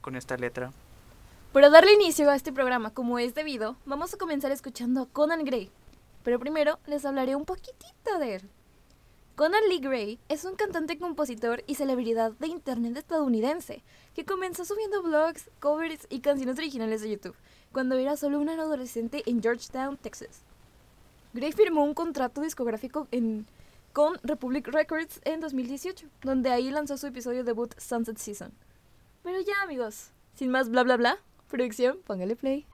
con esta letra. Para darle inicio a este programa como es debido, vamos a comenzar escuchando a Conan Gray. Pero primero les hablaré un poquitito de él. Conan Lee Gray es un cantante, compositor y celebridad de internet estadounidense que comenzó subiendo blogs, covers y canciones originales de YouTube cuando era solo un adolescente en Georgetown, Texas. Gray firmó un contrato discográfico con Republic Records en 2018, donde ahí lanzó su episodio debut Sunset Season. Pero ya amigos, sin más bla bla bla, producción, póngale play.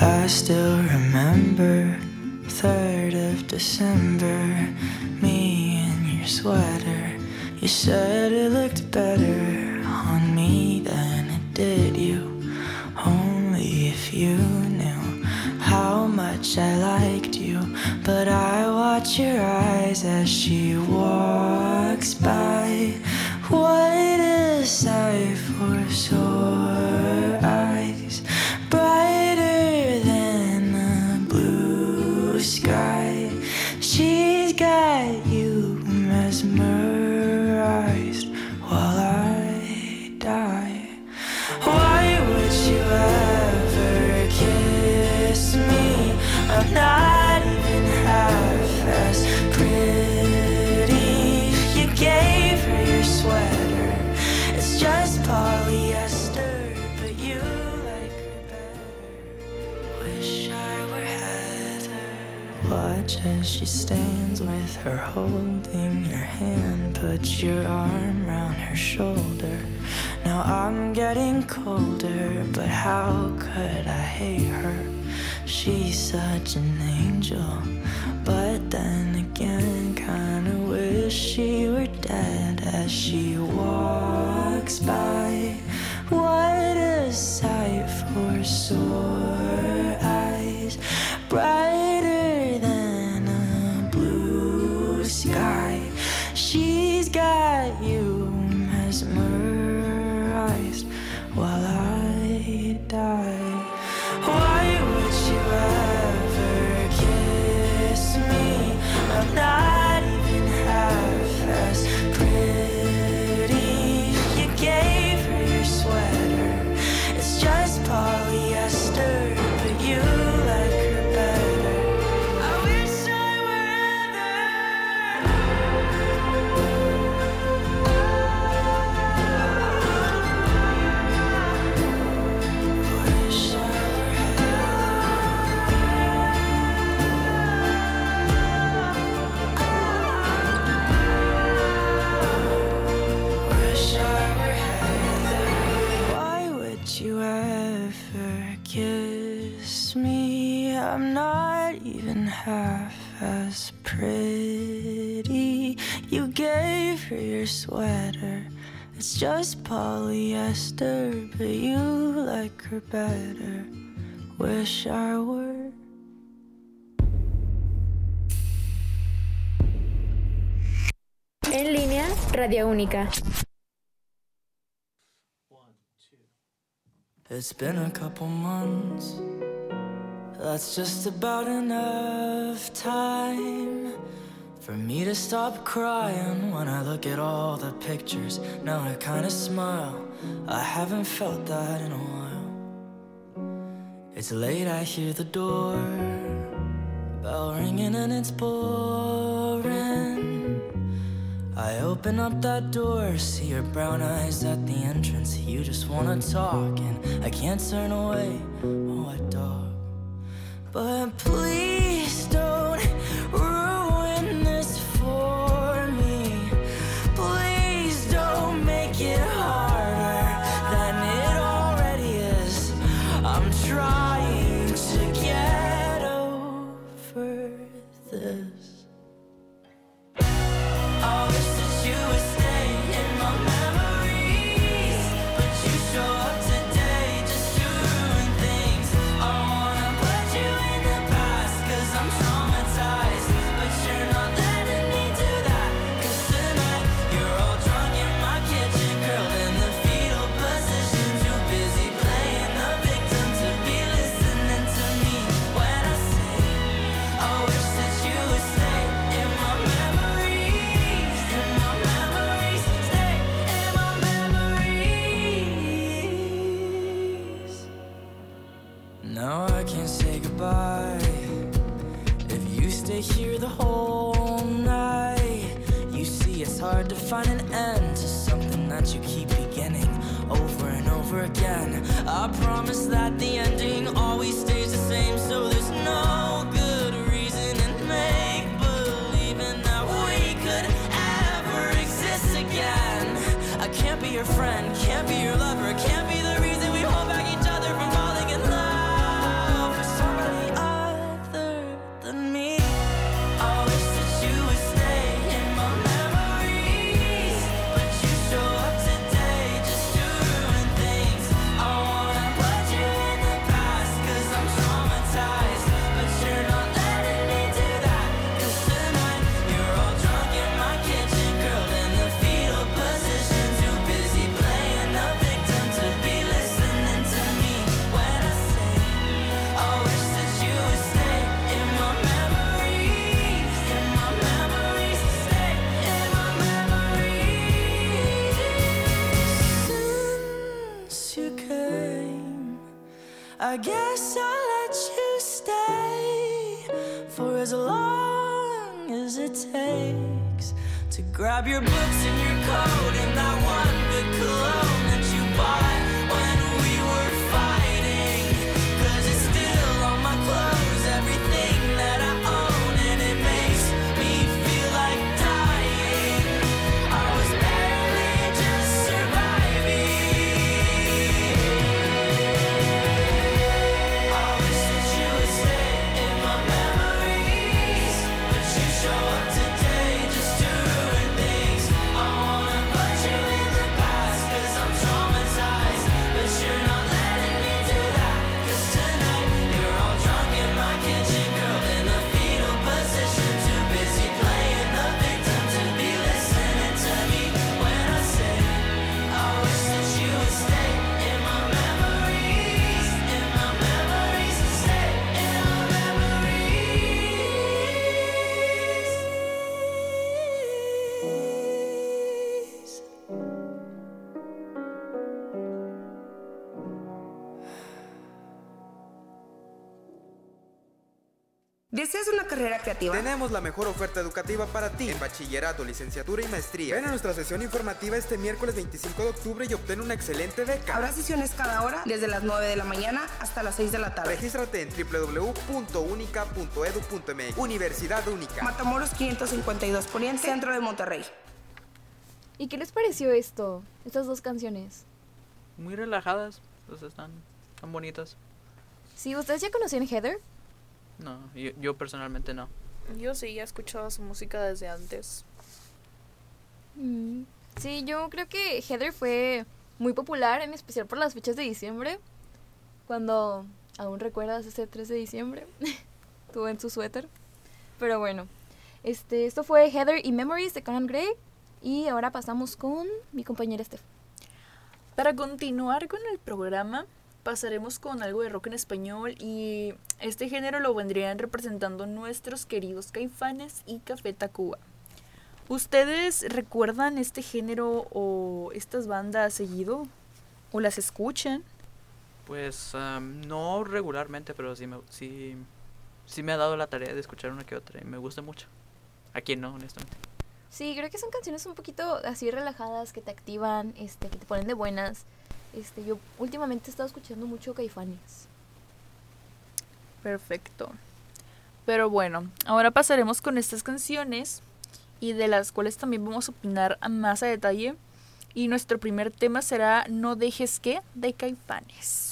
I still remember 3rd of December Me in your sweater. You said it looked better on me than it did you. Only if you knew how much I liked you. But I watch your eyes as she walks by. What a sight for sore as she stands with her holding your hand. Put your arm round her shoulder. Now I'm getting colder, but how could I hate her? She's such an angel, but then again, kinda wish she were dead as she walks by. What a sight for sore eyes, brighter half as pretty. You gave her your sweater. It's just polyester, but you like her better. Wish I were. En línea, Radio Única. It's been a couple months. That's just about enough time for me to stop crying when I look at all the pictures. Now I kinda smile. I haven't felt that in a while. It's late, I hear the door bell ringing and it's pouring. I open up that door, see your brown eyes at the entrance. You just wanna talk, and I can't turn away. Oh, what dog? But please don't ruin this for me. Please don't make it I can't say goodbye. If you stay here the whole night, you see it's hard to find an end to something that you keep beginning over and over again. I promise that the ending always stays the same, so there's no good reason in make believing that we could ever exist again. I can't be your friend, can't be your lover, can't. I guess I'll let you stay for as long as it takes to grab your books and your coat and that one creativa? Tenemos la mejor oferta educativa para ti en bachillerato, licenciatura y maestría. Ven a nuestra sesión informativa este miércoles 25 de octubre y obtén una excelente beca. Habrá sesiones cada hora, desde las 9 de la mañana hasta las 6 de la tarde. Regístrate en www.unica.edu.mx. Universidad Única. Matamoros 552 Poniente, Centro de Monterrey. ¿Y qué les pareció esto? Estas dos canciones. Muy relajadas, pues están tan bonitas. Sí, ¿ustedes ya conocían Heather? No, yo, yo personalmente no. Yo sí, he escuchado su música desde antes. Mm, Sí, yo creo que Heather fue muy popular, en especial por las fechas de diciembre. Cuando aún recuerdas ese 3 de diciembre, tuvo en su suéter. Pero bueno, este, esto fue Heather y Memories de Conan Gray. Y ahora pasamos con mi compañera Steph. Para continuar con el programa, pasaremos con algo de rock en español y este género lo vendrían representando nuestros queridos Caifanes y Café Tacuba. ¿Ustedes recuerdan este género o estas bandas seguido? ¿O las escuchan? Pues am, no regularmente, pero sí me, sí, sí me ha dado la tarea de escuchar una que otra y me gusta mucho. ¿A quién no, honestamente? Sí, creo que son canciones un poquito así relajadas, que te activan, este, que te ponen de buenas. Este, yo últimamente he estado escuchando mucho Caifanes. Perfecto. Pero bueno, ahora pasaremos con estas canciones y de las cuales también vamos a opinar más a detalle. Y nuestro primer tema será No dejes que de Caifanes.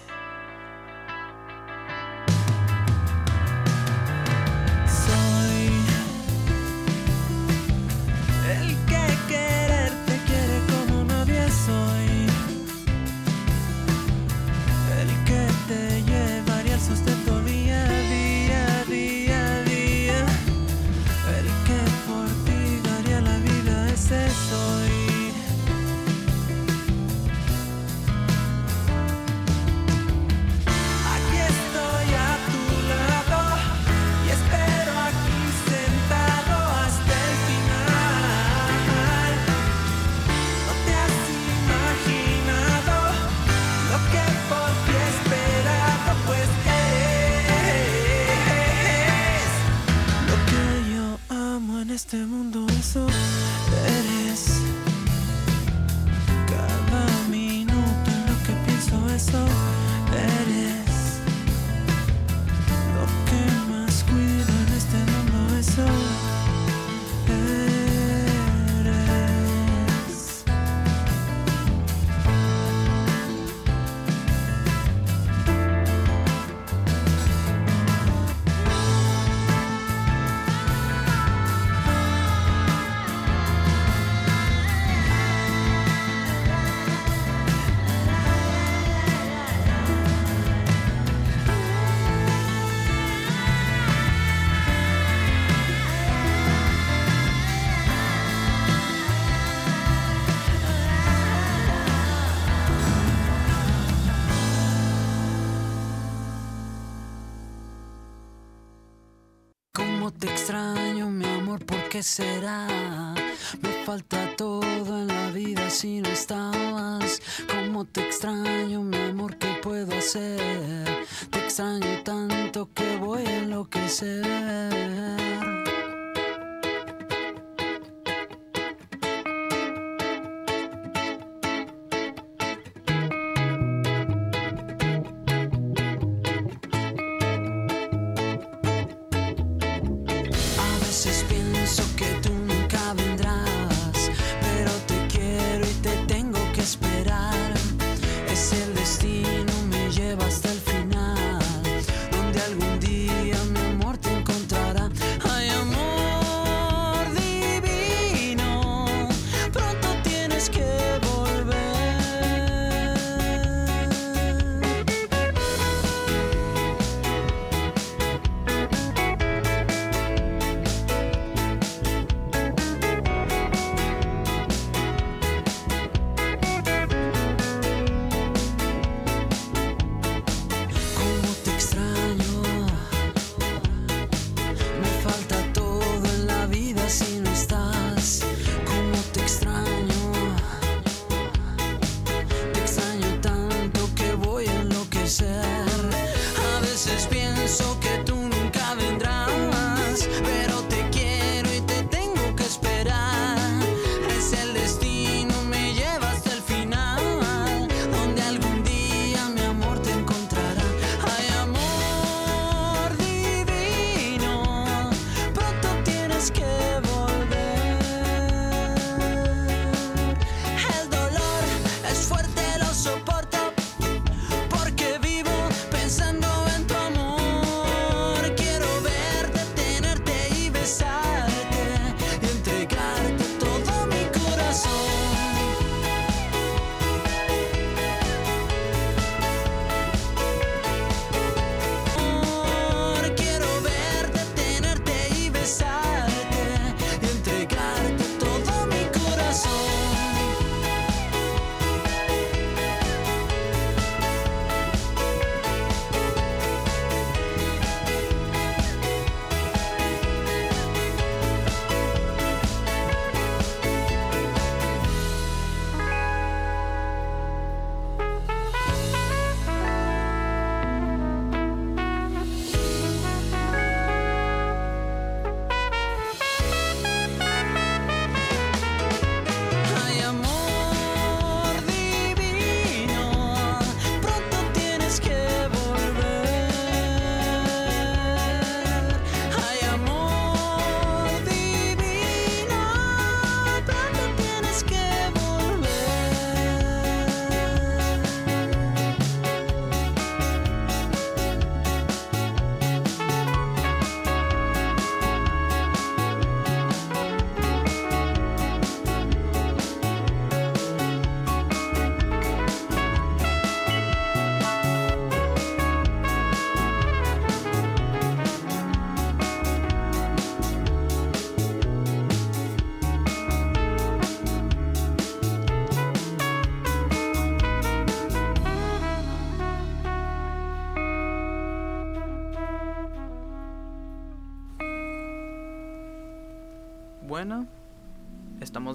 será. Me falta todo en la vida si no estabas. Cómo te extraño, mi amor, ¿qué puedo hacer? Te extraño tanto que voy a enloquecer.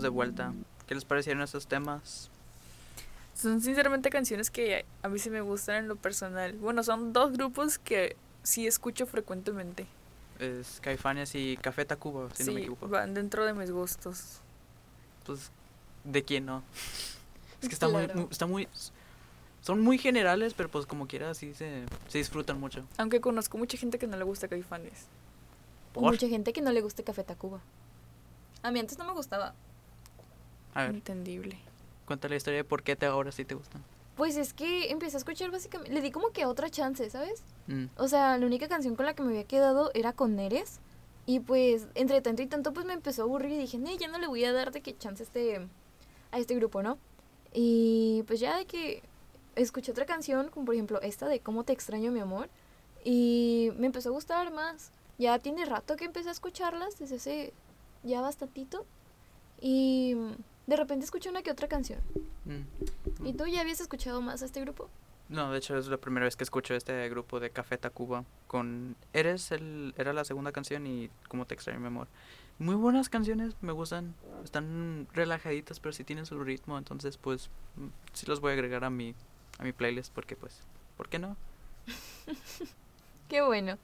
De vuelta. ¿Qué les parecieron esos temas? Son sinceramente canciones que a mí sí me gustan en lo personal. Bueno, son dos grupos que sí escucho frecuentemente. Es Caifanes y Café Tacuba, si no me sí, equivoco. van dentro de mis gustos. Pues, ¿de quién no? Es que está muy, Claro. muy- está muy, son muy generales, pero pues como quiera sí se, se disfrutan mucho. Aunque conozco mucha gente que no le gusta Caifanes. O Por- mucha gente que no le guste Café Tacuba. A mí antes no me gustaba. A ver, Entendible. cuenta la historia de por qué te ahora sí te gustan. Pues es que empecé a escuchar básicamente. Le di como que otra chance, ¿sabes? Mm, O sea, la única canción con la que me había quedado era con Neres. Y pues, entre tanto y tanto, pues me empezó a aburrir y dije, nee, ya no le voy a dar de que chance este, a este grupo, ¿no? Y pues ya de que escuché otra canción, como por ejemplo esta de Cómo te extraño, mi amor. Y me empezó a gustar más. Ya tiene rato que empecé a escucharlas, desde hace ya bastantito. Y de repente escuché una que otra canción. mm. ¿Y tú ya habías escuchado más a este grupo? No, de hecho es la primera vez que escucho este grupo de Café Tacuba con Eres el era la segunda canción y Cómo te extraño mi amor. Muy buenas canciones, me gustan, están relajaditas, pero sí tienen su ritmo, entonces pues mm, sí los voy a agregar a mi a mi playlist porque pues ¿por qué no? Qué bueno.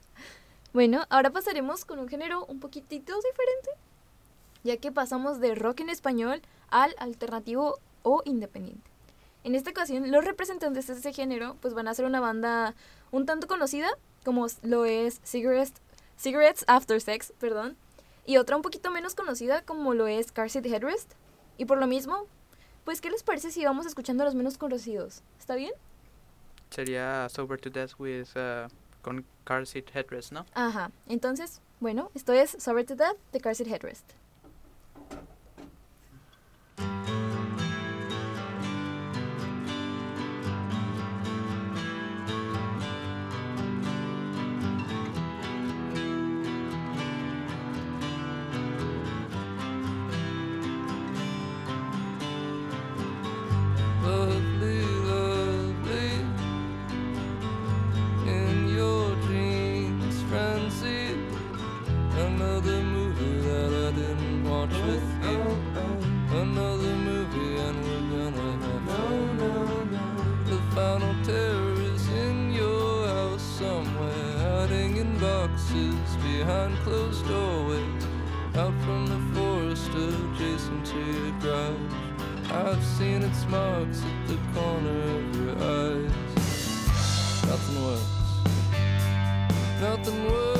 Bueno, ahora pasaremos con un género un poquitito diferente, ya que pasamos de rock en español al alternativo o independiente. En esta ocasión, los representantes de este género pues van a ser una banda un tanto conocida, como lo es Cigarettes, Cigarettes After Sex, perdón, y otra un poquito menos conocida como lo es Car Seat Headrest. Y por lo mismo, pues ¿qué les parece si vamos escuchando a los menos conocidos? ¿Está bien? Sería Sober to Death with uh, con Car Seat Headrest, ¿no? Ajá, entonces, bueno, esto es Sober to Death de Car Seat Headrest. Out from the forest adjacent to your garage. I've seen its marks at the corner of your eyes. Nothing works. Nothing works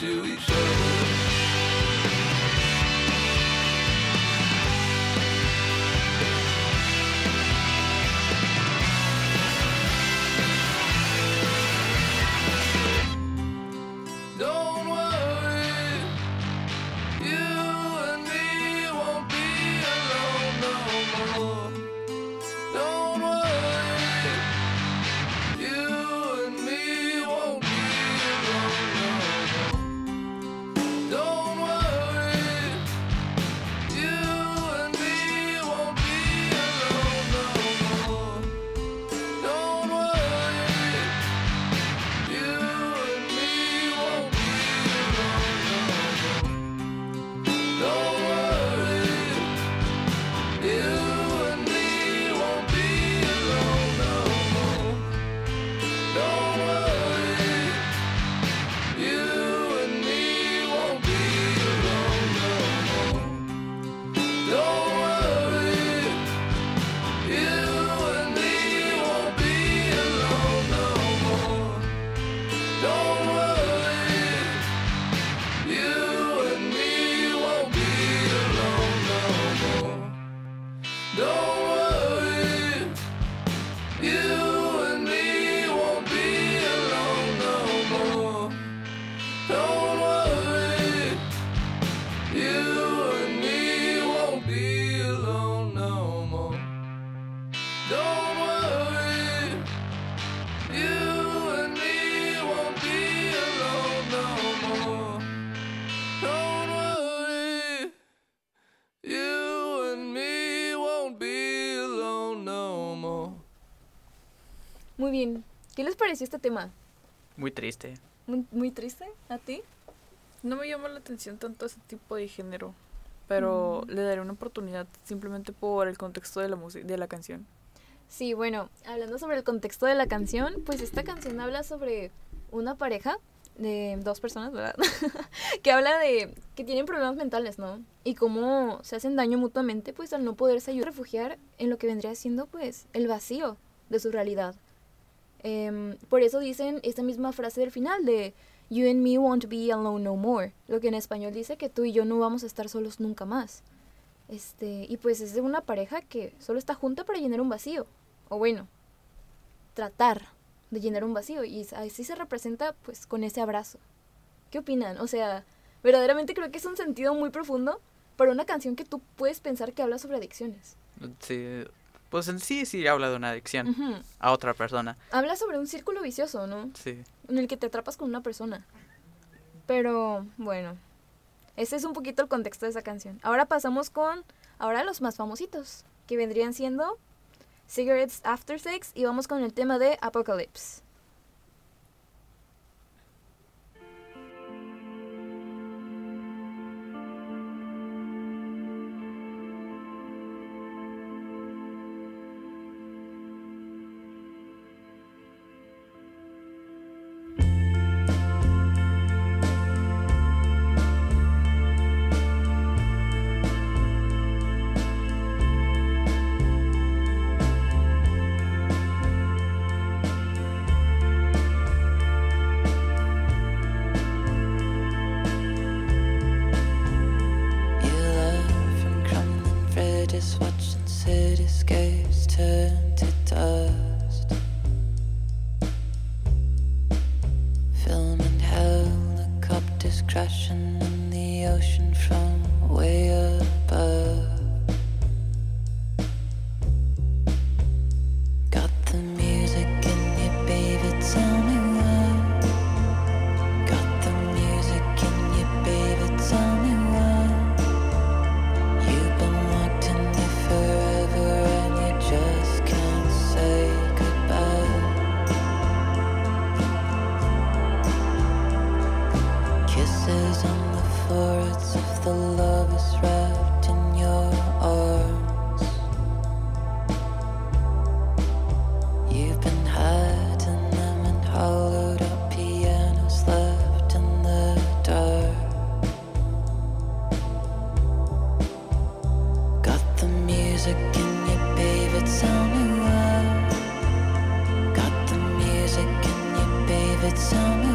to each other. Muy bien. ¿Qué les pareció este tema? Muy triste. Muy, muy triste. ¿A ti? No me llama la atención tanto ese tipo de género, pero le daré una oportunidad simplemente por el contexto de la música, de la canción. Sí, bueno, hablando sobre el contexto de la canción, pues esta canción habla sobre una pareja de dos personas, ¿verdad? que habla de que tienen problemas mentales, ¿no? Y cómo se hacen daño mutuamente, pues al no poderse ayudar a refugiar en lo que vendría siendo, pues, el vacío de su realidad. Em, por eso dicen esta misma frase del final de You and me won't be alone no more, lo que en español dice que tú y yo no vamos a estar solos nunca más. Este, y pues es de una pareja que solo está junta para llenar un vacío. O bueno, tratar de llenar un vacío. Y así se representa pues con ese abrazo. ¿Qué opinan? O sea, verdaderamente creo que es un sentido muy profundo para una canción que tú puedes pensar que habla sobre adicciones. Sí, pues en sí sí habla de una adicción a otra persona. Habla sobre un círculo vicioso, ¿no? Sí. En el que te atrapas con una persona. Pero bueno, ese es un poquito el contexto de esa canción. Ahora pasamos con, ahora los más famositos, que vendrían siendo Cigarettes After Sex y vamos con el tema de Apocalypse. Tell me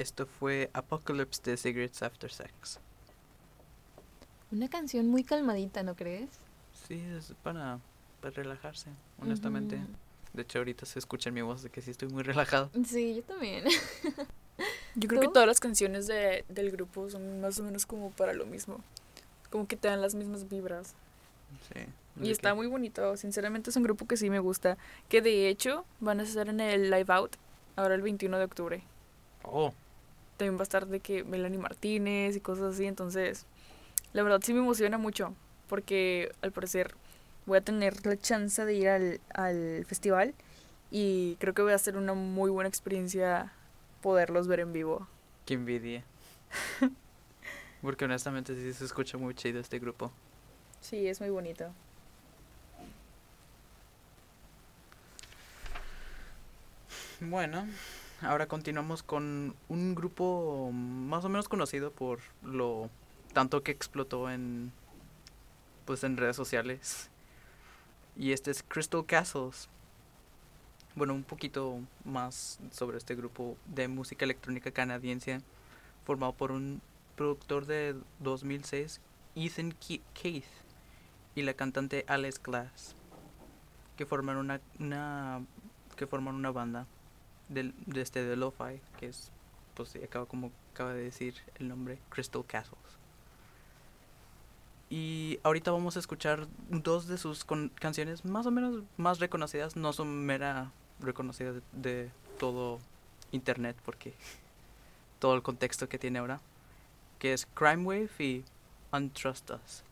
esto fue Apocalypse de Cigarettes After Sex. Una canción muy calmadita, ¿no crees? Sí, es para, para relajarse, honestamente. De hecho, ahorita se escucha en mi voz de que sí estoy muy relajado. Sí, yo también. Yo creo que todas las canciones de, del grupo son más o menos como para lo mismo. Como que te dan las mismas vibras. Sí. Y está que- muy bonito. Sinceramente es un grupo que sí me gusta. Que de hecho van a estar en el Live Out ahora el 21 de octubre. Oh, También va a estar de que Melanie Martínez y cosas así. Entonces, la verdad sí me emociona mucho. Porque al parecer voy a tener la chance de ir al, al festival. Y creo que voy a ser una muy buena experiencia poderlos ver en vivo. qué envidia. Porque honestamente sí se escucha muy chido este grupo. Sí, es muy bonito. Bueno, ahora continuamos con un grupo más o menos conocido por lo tanto que explotó en pues en redes sociales. Y este es Crystal Castles. Bueno, un poquito más sobre este grupo de música electrónica canadiense formado por un productor de 2006, Ethan Ke- Keith, y la cantante Alice Glass, que forman una, una que forman una banda del, de este de Lo-Fi, que es, pues acaba como acaba de decir el nombre, Crystal Castles. Y ahorita vamos a escuchar dos de sus con- canciones más o menos más reconocidas, no son mera reconocidas de, de todo internet, porque todo el contexto que tiene ahora, que es Crime Wave y Untrust Us.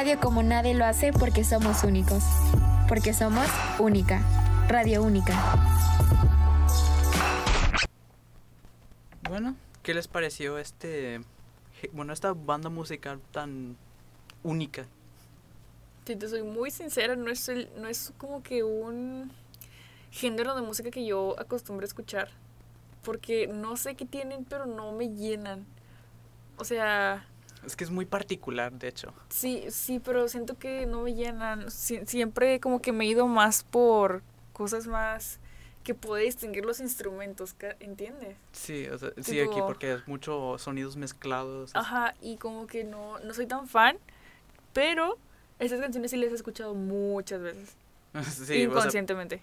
Radio como nadie lo hace porque somos únicos. Porque somos única. Radio única. Bueno, ¿qué les pareció este, bueno, esta banda musical tan única? Si te soy muy sincera, no es, el, no es como que un género de música que yo acostumbro a escuchar. Porque no sé qué tienen, pero no me llenan. O sea, Es que es muy particular, de hecho. sí, sí, pero siento que no me llenan. Sie- siempre como que me he ido más por cosas más que puede distinguir los instrumentos, ¿entiendes? Sí, o sea, sí, aquí porque es mucho sonidos mezclados. Ajá, y como que no, no soy tan fan, pero estas canciones sí las he escuchado muchas veces. sí, o sea, inconscientemente.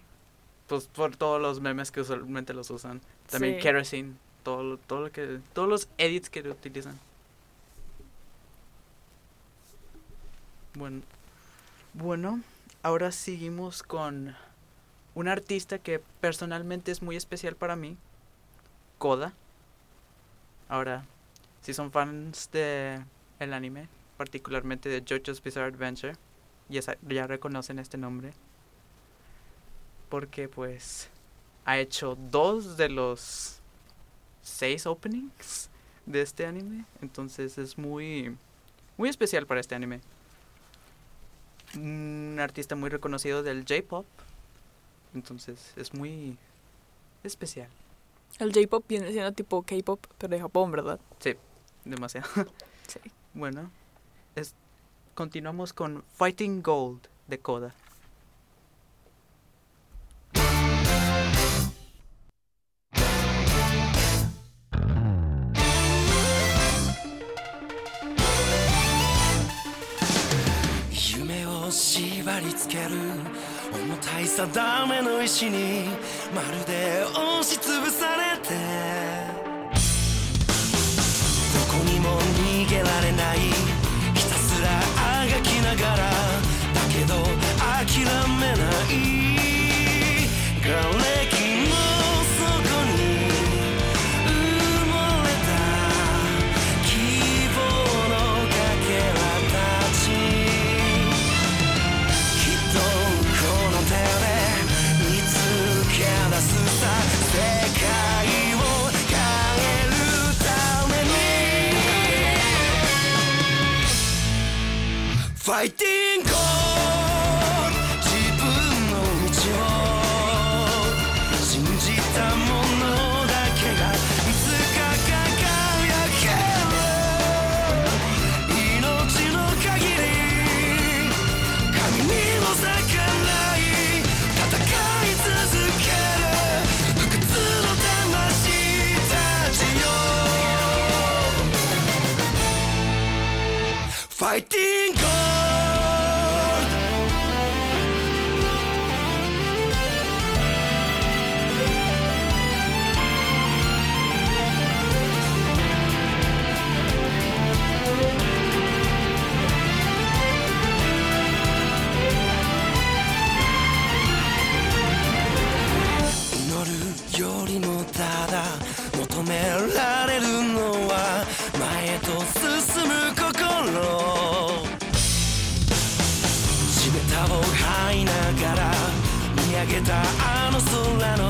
pues por todos los memes que usualmente los usan. También Sí. Kerosene, todo, todo lo que, todos los edits que utilizan. Bueno, bueno, ahora seguimos con un artista que personalmente es muy especial para mí, Coda. Ahora, si son fans de el anime, particularmente de JoJo's Bizarre Adventure. Ya, ya reconocen este nombre. Porque pues ha hecho dos de los seis openings de este anime. Entonces es muy, muy especial para este anime. Un artista muy reconocido del J-Pop. Entonces es muy especial. El J-pop viene siendo tipo K-pop, pero de Japón, ¿verdad? Sí, demasiado. Sí. Bueno, es, continuamos con Fighting Gold de Koda. ける。重たいさダメの石にまるで押しつぶされて。どこにも逃げられない。fighting! 求められるのは前へと進む心。地べたを這いながら見上げたあの空の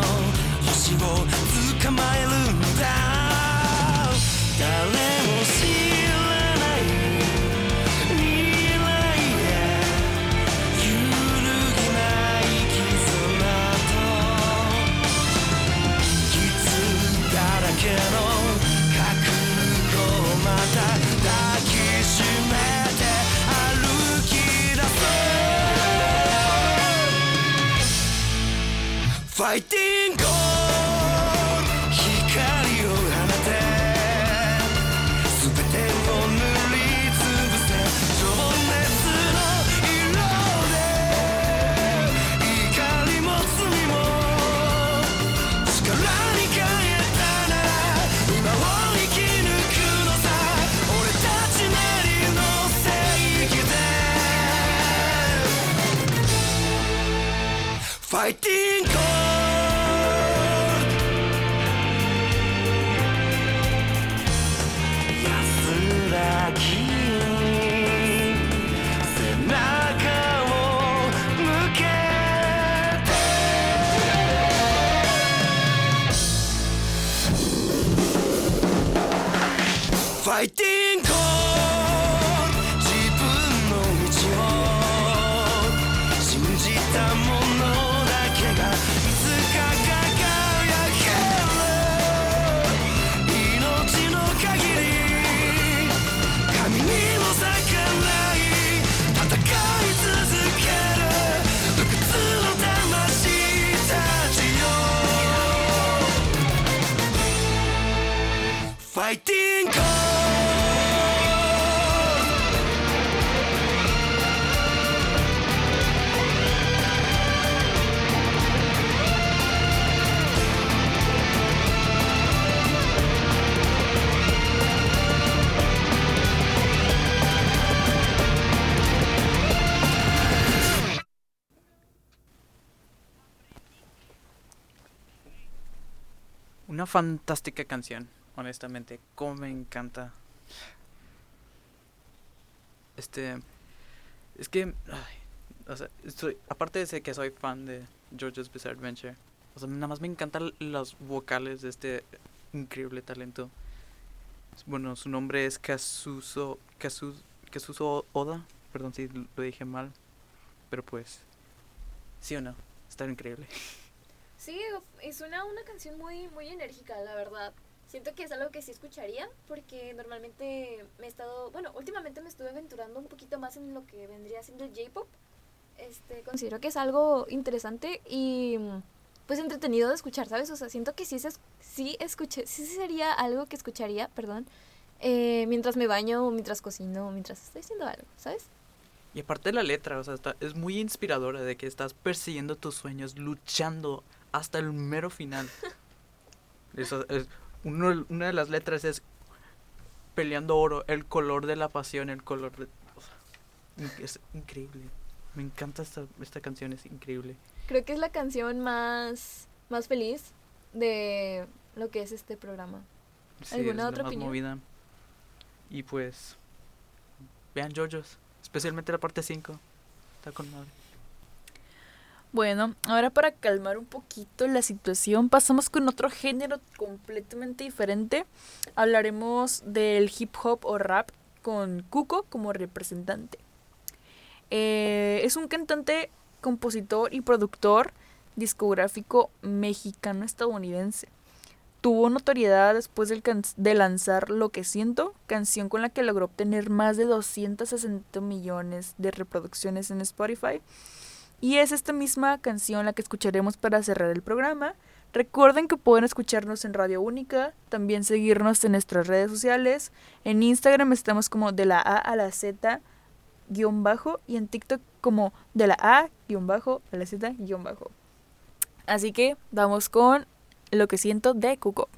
Una fantástica canción, honestamente. Como me encanta. Este. Es que. o sea, estoy, aparte de que soy fan de George's Bizarre Adventure, o sea, nada más me encantan los vocales de este increíble talento. Bueno, su nombre es Kazuso, Kazu, Kazuso Oda. Perdón si lo dije mal. Pero pues. ¿Sí o no? Está increíble. Sí, y suena una canción muy, muy enérgica, la verdad. Siento que es algo que sí escucharía, porque normalmente me he estado, bueno, últimamente me estuve aventurando un poquito más en lo que vendría siendo el J-pop. Este, considero que es algo interesante y pues entretenido de escuchar, ¿sabes? O sea, siento que sí, es- sí escuché, sí sería algo que escucharía, perdón, eh, mientras me baño, mientras cocino, mientras estoy haciendo algo, ¿sabes? Y aparte la letra, o sea, está, es muy inspiradora de que estás persiguiendo tus sueños, luchando hasta el mero final. Eso es, uno- una de las letras es peleando oro, el color de la pasión, el color de... o sea, es increíble. Me encanta esta, esta canción, es increíble. Creo que es la canción más, más feliz de lo que es este programa. Sí, ¿Alguna es la otra más opinión? movida. Y pues, vean JoJo's, especialmente la parte 5. Está con madre. Bueno, ahora para calmar un poquito la situación, pasamos con otro género completamente diferente. Hablaremos del hip hop o rap con Cuco como representante. Eh, es un cantante, compositor y productor discográfico mexicano-estadounidense. Tuvo notoriedad después de lanzar Lo que siento, canción con la que logró obtener más de 260 millones de reproducciones en Spotify. Y es esta misma canción la que escucharemos para cerrar el programa. Recuerden que pueden escucharnos en Radio Única, también seguirnos en nuestras redes sociales. En Instagram estamos como de la A a la Z guion bajo y en TikTok como de la A guion bajo a la Z guion bajo. Así que vamos con lo que siento de Cuco.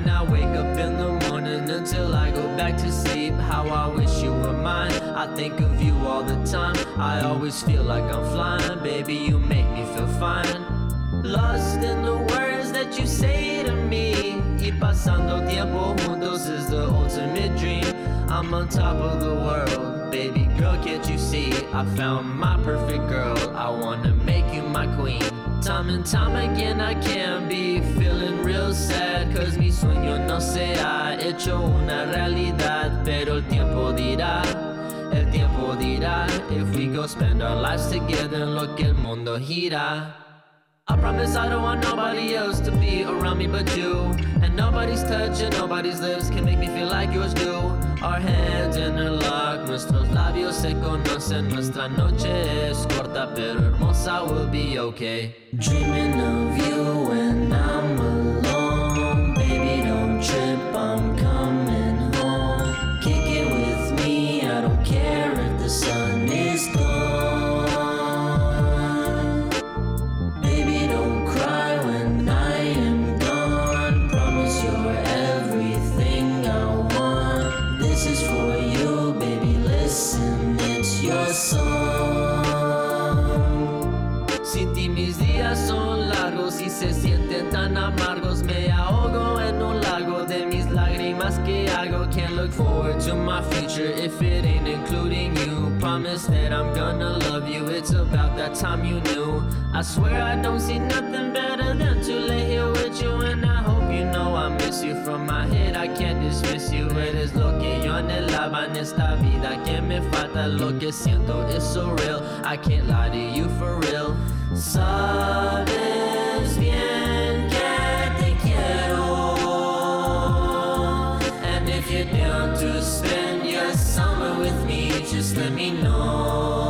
When I wake up in the morning until I go back to sleep. How I wish you were mine, I think of you all the time. I always feel like I'm flying, baby you make me feel fine. Lost in the words that you say to me. Y pasando tiempo juntos is the ultimate dream. I'm on top of the world, baby girl can't you see? I found my perfect girl, I wanna make you my queen. Time and time again I can be feeling real sad Cause mi sueño no se ha hecho una realidad Pero el tiempo dirá, el tiempo dirá If we go spend our lives together lo que el mundo gira. I promise I don't want nobody else to be around me but you And nobody's touch and nobody's lips can make me feel like yours do. Our hands interlock, nuestros labios se conocen Nuestra noche es corta pero hermosa, we'll be okay. Dreaming of you when I'm future if it ain't including you. Promise that I'm gonna love you. It's about that time you knew. I swear I don't see nothing better than to lay here with you. And I hope you know I miss you from my head. I can't dismiss you. Eres lo que yo anhelaba en esta vida. Que me falta lo que siento. It's so real. I can't lie to you for real. Sabes let me know.